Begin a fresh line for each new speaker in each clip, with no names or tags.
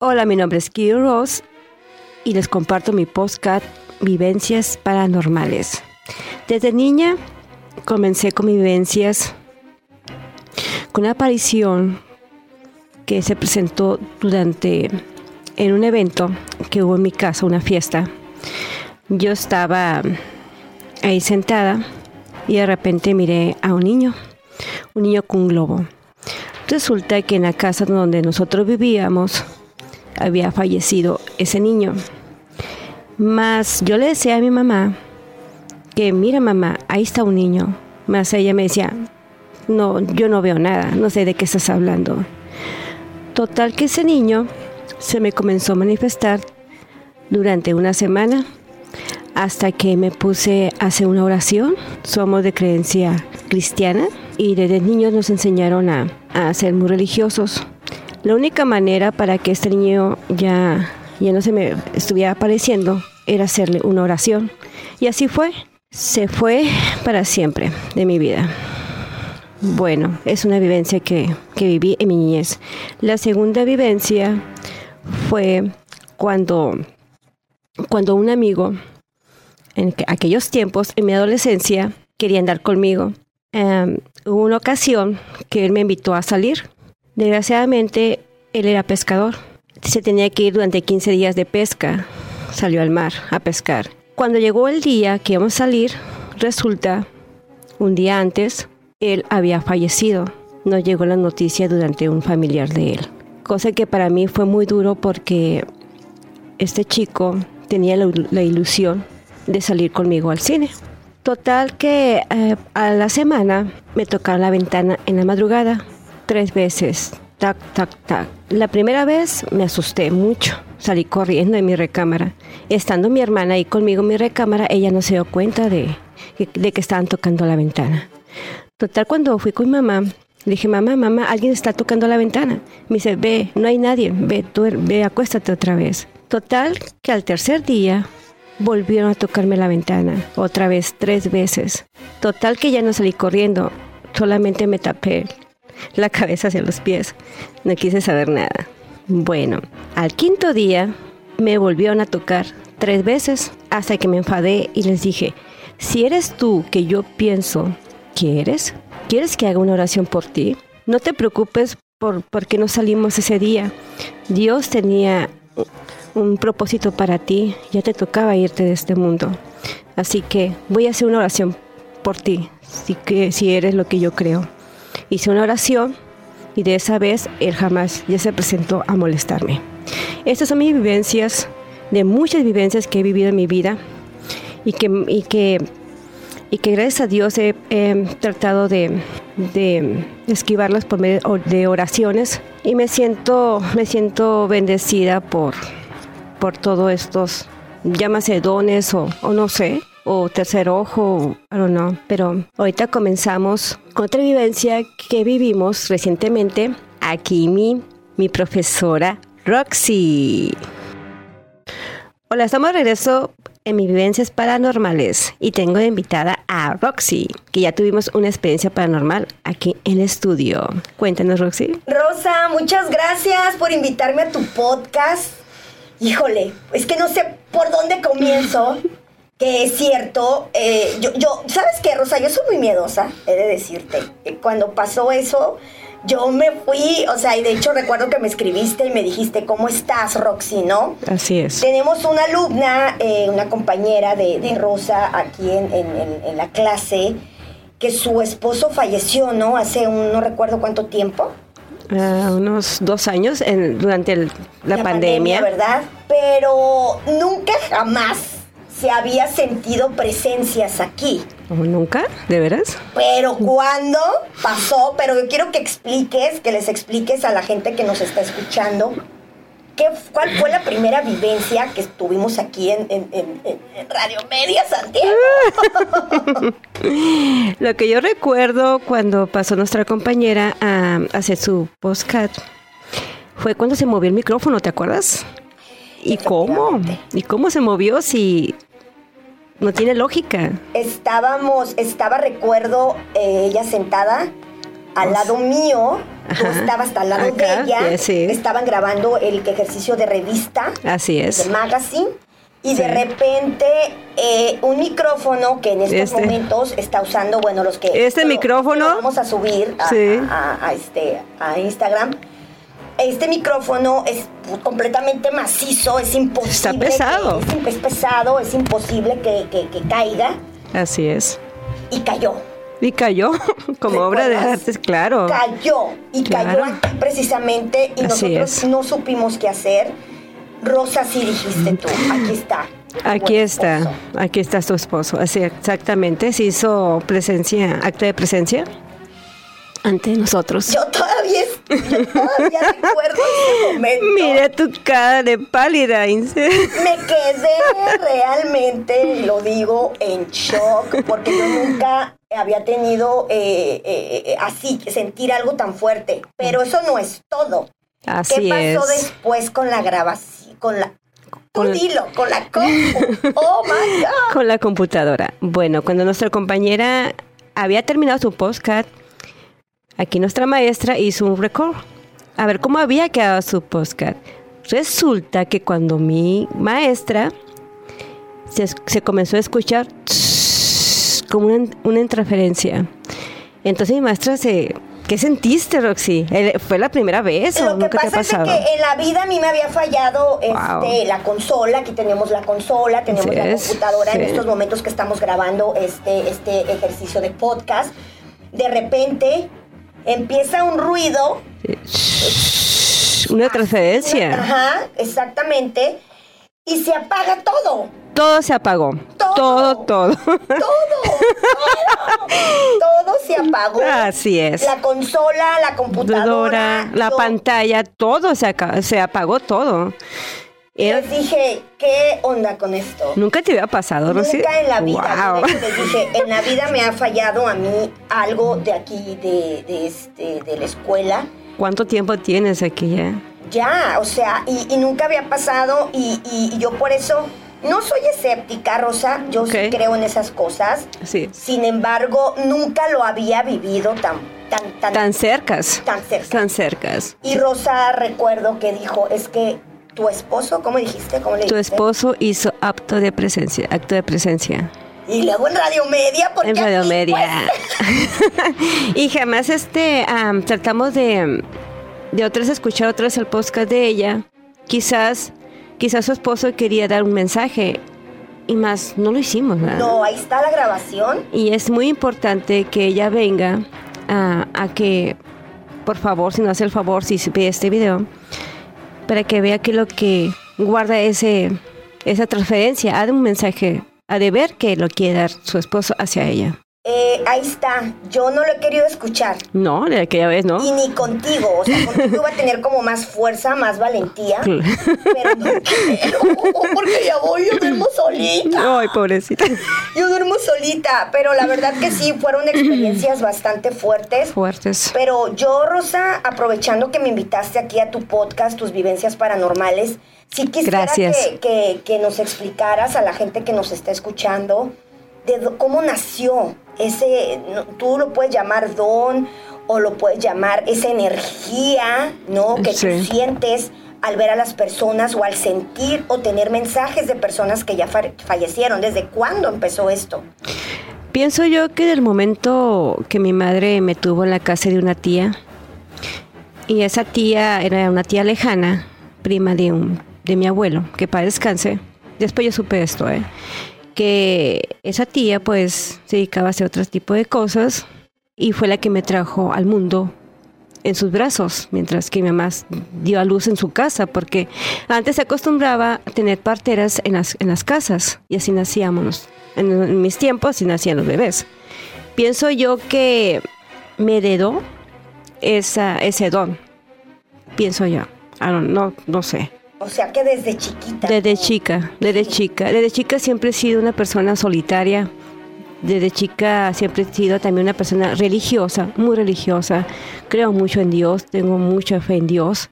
Hola, mi nombre es Kiro Ross y les comparto mi podcast Vivencias Paranormales. Desde niña comencé con vivencias con una aparición que se presentó durante en un evento que hubo en mi casa, una fiesta. Yo estaba ahí sentada y de repente miré a un niño, un niño con un globo. Resulta que en la casa donde nosotros vivíamos había fallecido ese niño. Más yo le decía a mi mamá que, mira mamá, ahí está un niño. Más ella me decía, no, yo no veo nada, no sé de qué estás hablando. Total que ese niño se me comenzó a manifestar durante una semana hasta que me puse a hacer una oración. Somos de creencia cristiana y desde niños nos enseñaron a, a ser muy religiosos. La única manera para que este niño ya, ya no se me estuviera apareciendo era hacerle una oración. Y así fue. Se fue para siempre de mi vida. Bueno, es una vivencia que, que viví en mi niñez. La segunda vivencia fue cuando, cuando un amigo, en aquellos tiempos, en mi adolescencia, quería andar conmigo. Um, hubo una ocasión que él me invitó a salir. Desgraciadamente, él era pescador. Se tenía que ir durante 15 días de pesca. Salió al mar a pescar. Cuando llegó el día que íbamos a salir, resulta, un día antes, él había fallecido. Nos llegó la noticia durante un familiar de él cosa que para mí fue muy duro porque este chico tenía la, ilusión de salir conmigo al cine. Total que eh, a la semana me tocaron la ventana en la madrugada tres veces. Tac, tac, tac. La primera vez me asusté mucho. Salí corriendo en mi recámara. Estando mi hermana ahí conmigo en mi recámara, ella no se dio cuenta de, de que estaban tocando la ventana. Total, cuando fui con mi mamá, le dije, mamá, mamá, alguien está tocando la ventana. Me dice, ve, no hay nadie, ve, tú, ve, acuéstate otra vez. Total, que al tercer día volvieron a tocarme la ventana, otra vez, tres veces. Total, que ya no salí corriendo, solamente me tapé la cabeza hacia los pies. No quise saber nada. Bueno, al quinto día me volvieron a tocar tres veces hasta que me enfadé y les dije, si eres tú que yo pienso que eres, ¿Quieres que haga una oración por ti? No te preocupes por, qué no salimos ese día. Dios tenía un propósito para ti. Ya te tocaba irte de este mundo. Así que voy a hacer una oración por ti, si, que, si eres lo que yo creo. Hice una oración y de esa vez él jamás ya se presentó a molestarme. Estas son mis vivencias, de muchas vivencias que he vivido en mi vida y que, y que y que gracias a Dios he, tratado de, de, esquivarlas por medio de oraciones y me siento, me siento bendecida por, por todos estos, llámase dones o, o no sé, o tercer ojo, I don't know. Pero ahorita comenzamos con otra vivencia que vivimos recientemente aquí mi, mi profesora Roxy. Hola, estamos de regreso en mis vivencias paranormales y tengo de invitada a Roxy, que ya tuvimos una experiencia paranormal aquí en el estudio. Cuéntanos, Roxy.
Rosa, muchas gracias por invitarme a tu podcast. Híjole, es que no sé por dónde comienzo. que es cierto, eh, yo, yo, ¿sabes qué, Rosa? Yo soy muy miedosa, he de decirte. Cuando pasó eso, yo me fui, o sea, y de hecho recuerdo que me escribiste y me dijiste, ¿cómo estás, Roxy, no?
Así es.
Tenemos una alumna, eh, una compañera de, Rosa aquí en, la clase, que su esposo falleció, ¿no? Hace un, no recuerdo cuánto tiempo.
Uh, unos dos años en, durante la,
la pandemia. pandemia. ¿Verdad? Pero nunca jamás se había sentido presencias aquí.
¿Nunca? ¿De veras?
Pero ¿cuándo pasó? Pero yo quiero que expliques, que les expliques a la gente que nos está escuchando ¿Qué, ¿Cuál fue la primera vivencia que estuvimos aquí en, Radio Media Santiago?
Lo que yo recuerdo cuando pasó nuestra compañera a hacer su postcat fue cuando se movió el micrófono, ¿te acuerdas? ¿Y cómo? ¿Y cómo se movió si no tiene lógica.
Estábamos, estaba, recuerdo, eh, ella sentada al lado mío, Tú
Ajá.
estabas al lado de ella.
yeah, sí.
Estaban grabando el ejercicio de revista.
Así es.
de magazine y de repente eh, un micrófono que en estos
Este.
momentos está usando, bueno, los que
Este micrófono.
vamos a subir a,
Sí.
a- a este a Instagram. Este micrófono es completamente macizo, es imposible.
Está
que-
pesado.
es, pesado, es imposible que, que- que caiga
Así es.
y cayó.
Y cayó como obra de arte, claro.
Cayó y
Claro.
cayó aquí precisamente y
Así
nosotros
es.
no supimos qué hacer. Rosa, sí dijiste tú, aquí está.
Aquí está, aquí está tu esposo. Así exactamente, se hizo presencia, acta de presencia ante nosotros.
Yo todavía, es- yo todavía recuerdo ese momento.
Mira tu cara de pálida, Ince.
Me quedé realmente, lo digo, en shock, porque yo nunca había tenido eh, eh, eh, así, sentir algo tan fuerte. Pero eso no es todo.
Así
¿Qué pasó
es.
después con la grabación? Con la...
Con-
dilo, con la compu. Oh, my God.
Con la computadora. Bueno, cuando nuestra compañera había terminado su podcast, aquí nuestra maestra hizo un record. A ver cómo había quedado su podcast. Resulta que cuando mi maestra se, se comenzó a escuchar tss, como una, una interferencia. Entonces mi maestra se... ¿Qué sentiste, Roxy? ¿Fue la primera vez o
Lo que
nunca te ha
pasa es
pasado?
que en la vida a mí me había fallado
Wow.
este, la consola, aquí tenemos la consola, tenemos
Así
la computadora en
sí.
estos momentos que estamos grabando este, este ejercicio de podcast. De repente empieza un ruido.
Una transferencia.
Ajá, exactamente. Y se apaga todo.
Todo se apagó.
Todo.
Todo, todo.
Todo, todo. todo se apagó.
Así es.
La consola, la computadora.
Computadora, la
yo-
pantalla, todo se, se apagó todo.
Les dije, ¿qué onda con esto?
Nunca te había pasado, Rosy.
Nunca en la vida.
Wow.
Les dije, en la vida me ha fallado a mí algo de aquí, de, de, este, de la escuela.
¿Cuánto tiempo tienes aquí ya?
Ya, o sea, y, y nunca había pasado y, y- y yo por eso no soy escéptica, Rosa, yo sí creo en esas cosas.
Sí.
Sin embargo, nunca lo había vivido tan, tan, tan,
Tan cercas.
tan cerca.
Tan cercas.
Y Rosa recuerdo que dijo, es que tu esposo, ¿cómo dijiste? ¿Cómo le
Tu
dijiste?
esposo hizo acto de presencia, acto de presencia
Y luego en Radio Media, porque
en Radio
aquí,
Media. y jamás este am, tratamos de de otras escuchar otras el podcast de ella. Quizás quizás su esposo quería dar un mensaje y más no lo hicimos,
pues,
¿verdad?
no, ahí está la grabación.
Y es muy importante que ella venga a, a que, por favor, si no hace el favor, si ve este video, para que vea que lo que guarda ese, esa transferencia, ha de un mensaje, ha de ver que lo quiere dar su esposo hacia ella.
Eh, ahí está. Yo no lo he querido escuchar.
No, de aquella vez, ¿no?
Y ni contigo. O sea, contigo iba a tener como más fuerza, más valentía.
Claro.
Pero no quiero, porque ya voy, yo duermo solita.
Ay, pobrecita.
Yo duermo solita. Pero la verdad que sí, fueron experiencias bastante fuertes.
Fuertes.
Pero yo, Rosa, aprovechando que me invitaste aquí a tu podcast, tus vivencias paranormales, sí quisiera que, que- que nos explicaras a la gente que nos está escuchando de cómo nació ese, no, tú lo puedes llamar don o lo puedes llamar esa energía, ¿no? Que
Sí.
tú sientes al ver a las personas o al sentir o tener mensajes de personas que ya fa- fallecieron. ¿Desde cuándo empezó esto?
Pienso yo que del momento que mi madre me tuvo en la casa de una tía, y esa tía era una tía lejana, prima de, un, de mi abuelo, que para descanse, después yo supe esto, ¿eh? Que esa tía pues se dedicaba a hacer otro tipo de cosas y fue la que me trajo al mundo en sus brazos, mientras que mi mamá dio a luz en su casa, porque antes se acostumbraba a tener parteras en las, en las casas y así nacíamos. En, mis tiempos así nacían los bebés. Pienso yo que me heredó esa, ese don, pienso yo. No, no sé.
O sea que desde chiquita.
Desde chica, desde chica. Desde chica siempre he sido una persona solitaria. Desde chica siempre he sido también una persona religiosa, muy religiosa. Creo mucho en Dios, tengo mucha fe en Dios.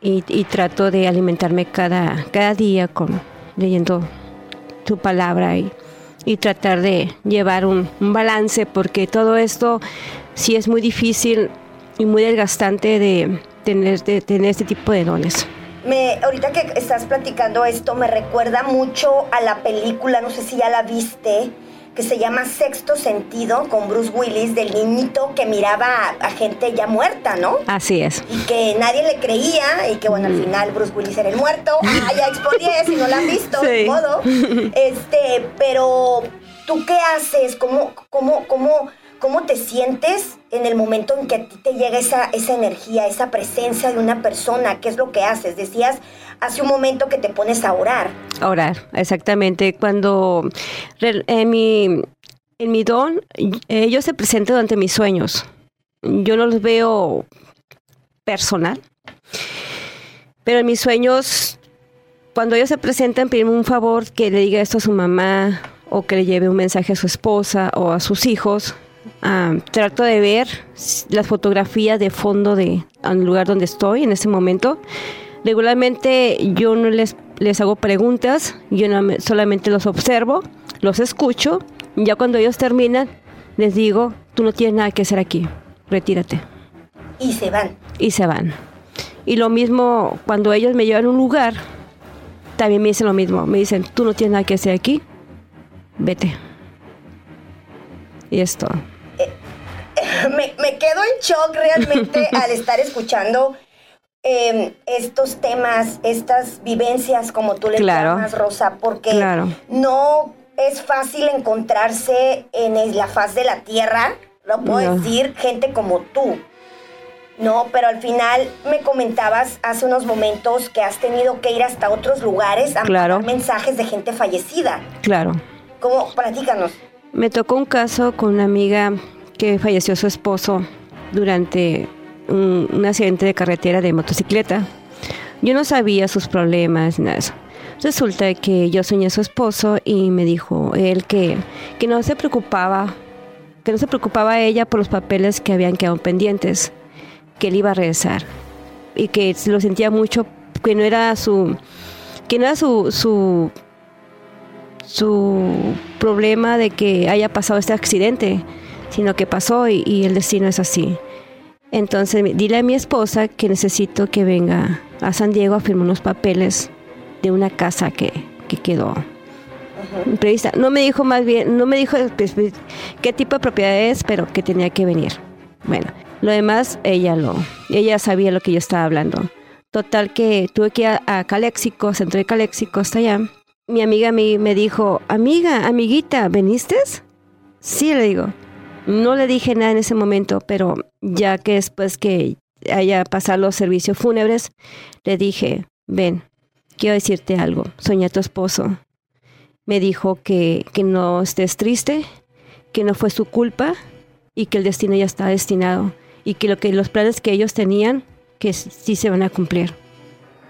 Y, y trato de alimentarme cada, cada día con leyendo su palabra y, y tratar de llevar un, un balance porque todo esto sí es muy difícil y muy desgastante de tener, de tener este tipo de dones.
Me, ahorita que estás platicando esto, me recuerda mucho a la película, no sé si ya la viste, que se llama Sexto Sentido con Bruce Willis, del niñito que miraba a, gente ya muerta, ¿no?
Así es.
Y que nadie le creía y que bueno, al final Bruce Willis era el muerto. Ah, ya expolié si no la han visto, de modo. Este, pero ¿tú qué haces? ¿Cómo, cómo, cómo, cómo te sientes en el momento en que a ti te llega esa, esa energía, esa presencia de una persona? ¿Qué es lo que haces? Decías hace un momento que te pones a orar.
Orar, exactamente. Cuando en mi, en mi don, ellos se presentan ante mis sueños. Yo no los veo personal, pero en mis sueños, cuando ellos se presentan, piden un favor que le diga esto a su mamá o que le lleve un mensaje a su esposa o a sus hijos. Ah, trato de ver las fotografías de fondo de al lugar donde estoy en ese momento Regularmente yo no les, les hago preguntas, yo solamente los observo, los escucho, y ya cuando ellos terminan, les digo, tú no tienes nada que hacer aquí, retírate.
Y se van.
Y se van. Y lo mismo cuando ellos me llevan a un lugar, también me dicen lo mismo, me dicen, tú no tienes nada que hacer aquí, vete. Y esto. Eh,
me, me quedo en shock realmente al estar escuchando Em, estos temas, estas vivencias, como tú le llamas, Rosa, porque no es fácil encontrarse en la faz de la tierra, lo puedo decir, gente como tú. No, pero al final me comentabas hace unos momentos que has tenido que ir hasta otros lugares a mandar mensajes de gente fallecida.
Claro.
¿Cómo? Platícanos.
Me tocó un caso con una amiga que falleció su esposo durante un, accidente de carretera de motocicleta. Yo no sabía sus problemas, nada de eso. Resulta que yo soñé a su esposo y me dijo él que, que no se preocupaba, que no se preocupaba ella por los papeles que habían quedado pendientes, que él iba a regresar y que lo sentía mucho, que no era su, que no era su, su, su problema de que haya pasado este accidente, sino que pasó y el destino es así. Entonces, dile a mi esposa que necesito que venga a San Diego a firmar unos papeles de una casa que, que quedó prevista. No me dijo más bien, no me dijo pues, qué tipo de propiedad es, pero que tenía que venir. Bueno, lo demás ella lo, ella sabía lo que yo estaba hablando. Total que tuve que ir a, a Caléxico, centro de Caléxico hasta allá. Mi amiga me, me dijo, amiga, amiguita, ¿veniste? Sí, le digo. No le dije nada en ese momento, pero ya que después que haya pasado los servicios fúnebres, le dije, ven, quiero decirte algo, soñé a tu esposo. Me dijo que, que no estés triste, que no fue su culpa y que el destino ya está destinado y que, lo que los planes que ellos tenían, que sí se van a cumplir.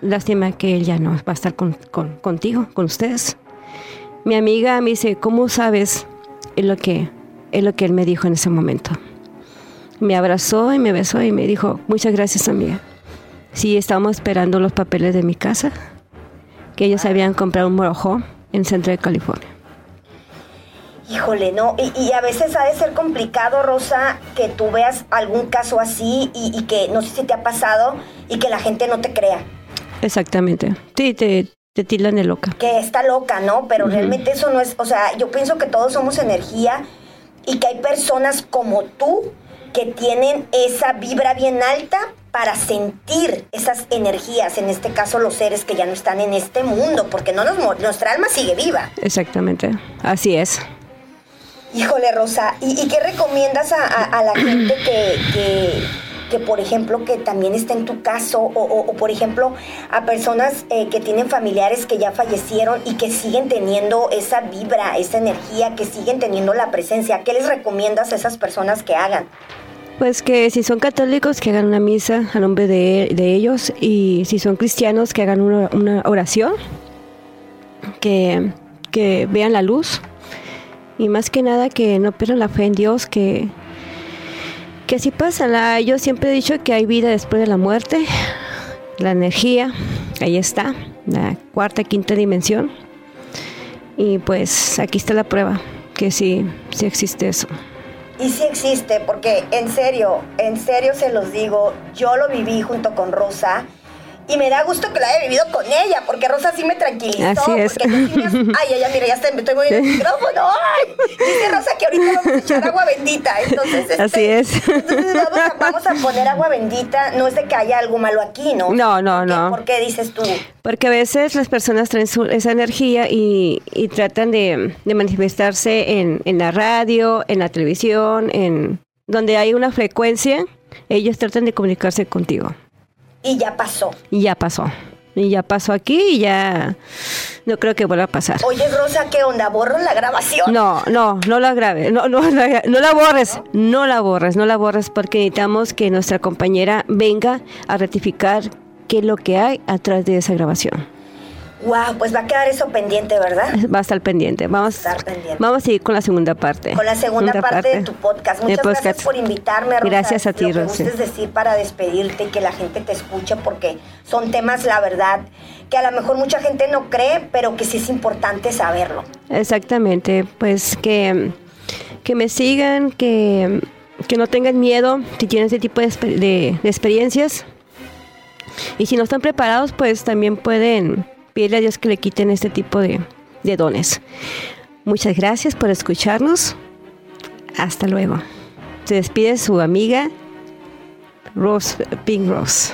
Lástima que él ya no va a estar con, contigo, con ustedes. Mi amiga me dice, ¿cómo sabes lo que es lo que él me dijo en ese momento. Me abrazó y me besó y me dijo, muchas gracias amiga. Sí, estábamos esperando los papeles de mi casa, que ellos habían comprado un morojo en centro de California.
Híjole, no, y, a veces ha de ser complicado, Rosa, que tú veas algún caso así y, que no sé si te ha pasado y que la gente no te crea.
Exactamente. Sí, te, te tildan de loca.
Que está loca, ¿no? Pero realmente eso no es, o sea, yo pienso que todos somos energía y que hay personas como tú que tienen esa vibra bien alta para sentir esas energías, en este caso los seres que ya no están en este mundo, porque no nos, nuestra alma sigue viva.
Exactamente, así es.
Híjole, Rosa, ¿y, qué recomiendas a, la gente que que por ejemplo que también está en tu caso o, por ejemplo a personas eh, que tienen familiares que ya fallecieron y que siguen teniendo esa vibra, esa energía, que siguen teniendo la presencia. ¿Qué les recomiendas a esas personas que hagan?
Pues que si son católicos que hagan una misa a nombre de, ellos y si son cristianos que hagan una, oración, que, que vean la luz y más que nada que no pierdan la fe en Dios, que que así pasa. La, yo siempre he dicho que hay vida después de la muerte, la energía, ahí está, la cuarta, quinta dimensión. Y pues aquí está la prueba, que sí, sí existe eso.
Y sí existe, porque en serio, en serio se los digo, yo lo viví junto con Rosa y me da gusto que lo haya vivido con ella, porque Rosa sí me tranquilizó.
Así es.
Porque ay, ella, mira, ya está, me estoy moviendo el micrófono. Ay, dice Rosa que ahorita vamos a echar agua bendita. Entonces, este,
Así es.
Entonces vamos a, vamos a poner agua bendita. No es de que haya algo malo aquí, ¿no?
No, no,
¿Por qué-
no.
¿Por qué dices tú?
Porque a veces las personas traen su- esa energía y, y tratan de, de manifestarse en, en la radio, en la televisión, en donde hay una frecuencia, ellos tratan de comunicarse contigo.
Y ya pasó.
Y ya pasó. Y ya pasó aquí y ya no creo que vuelva a pasar.
Oye, Rosa, ¿qué onda? ¿Borro la grabación?
No, no, no la grabes, no, no, la- no la borres, no la borres, no la borres porque necesitamos que nuestra compañera venga a rectificar qué es lo que hay atrás de esa grabación.
Wow, pues va a quedar eso pendiente, ¿verdad?
Va a estar pendiente. Vamos,
Estar pendiente.
vamos a ir con la segunda parte.
Con la segunda parte, de tu podcast. Muchas gracias
podcast.
por invitarme, Rosa.
Gracias a ti,
Lo que
Rosy.
gustes decir para despedirte y que la gente te escuche porque son temas, la verdad, que a lo mejor mucha gente no cree, pero que sí es importante saberlo.
Exactamente, pues que, que me sigan, que, que no tengan miedo si tienen ese tipo de, de- de experiencias. Y si no están preparados, pues también pueden pedirle a Dios que le quiten este tipo de, de dones. Muchas gracias por escucharnos. Hasta luego. Se despide su amiga Rose, Pink Rose.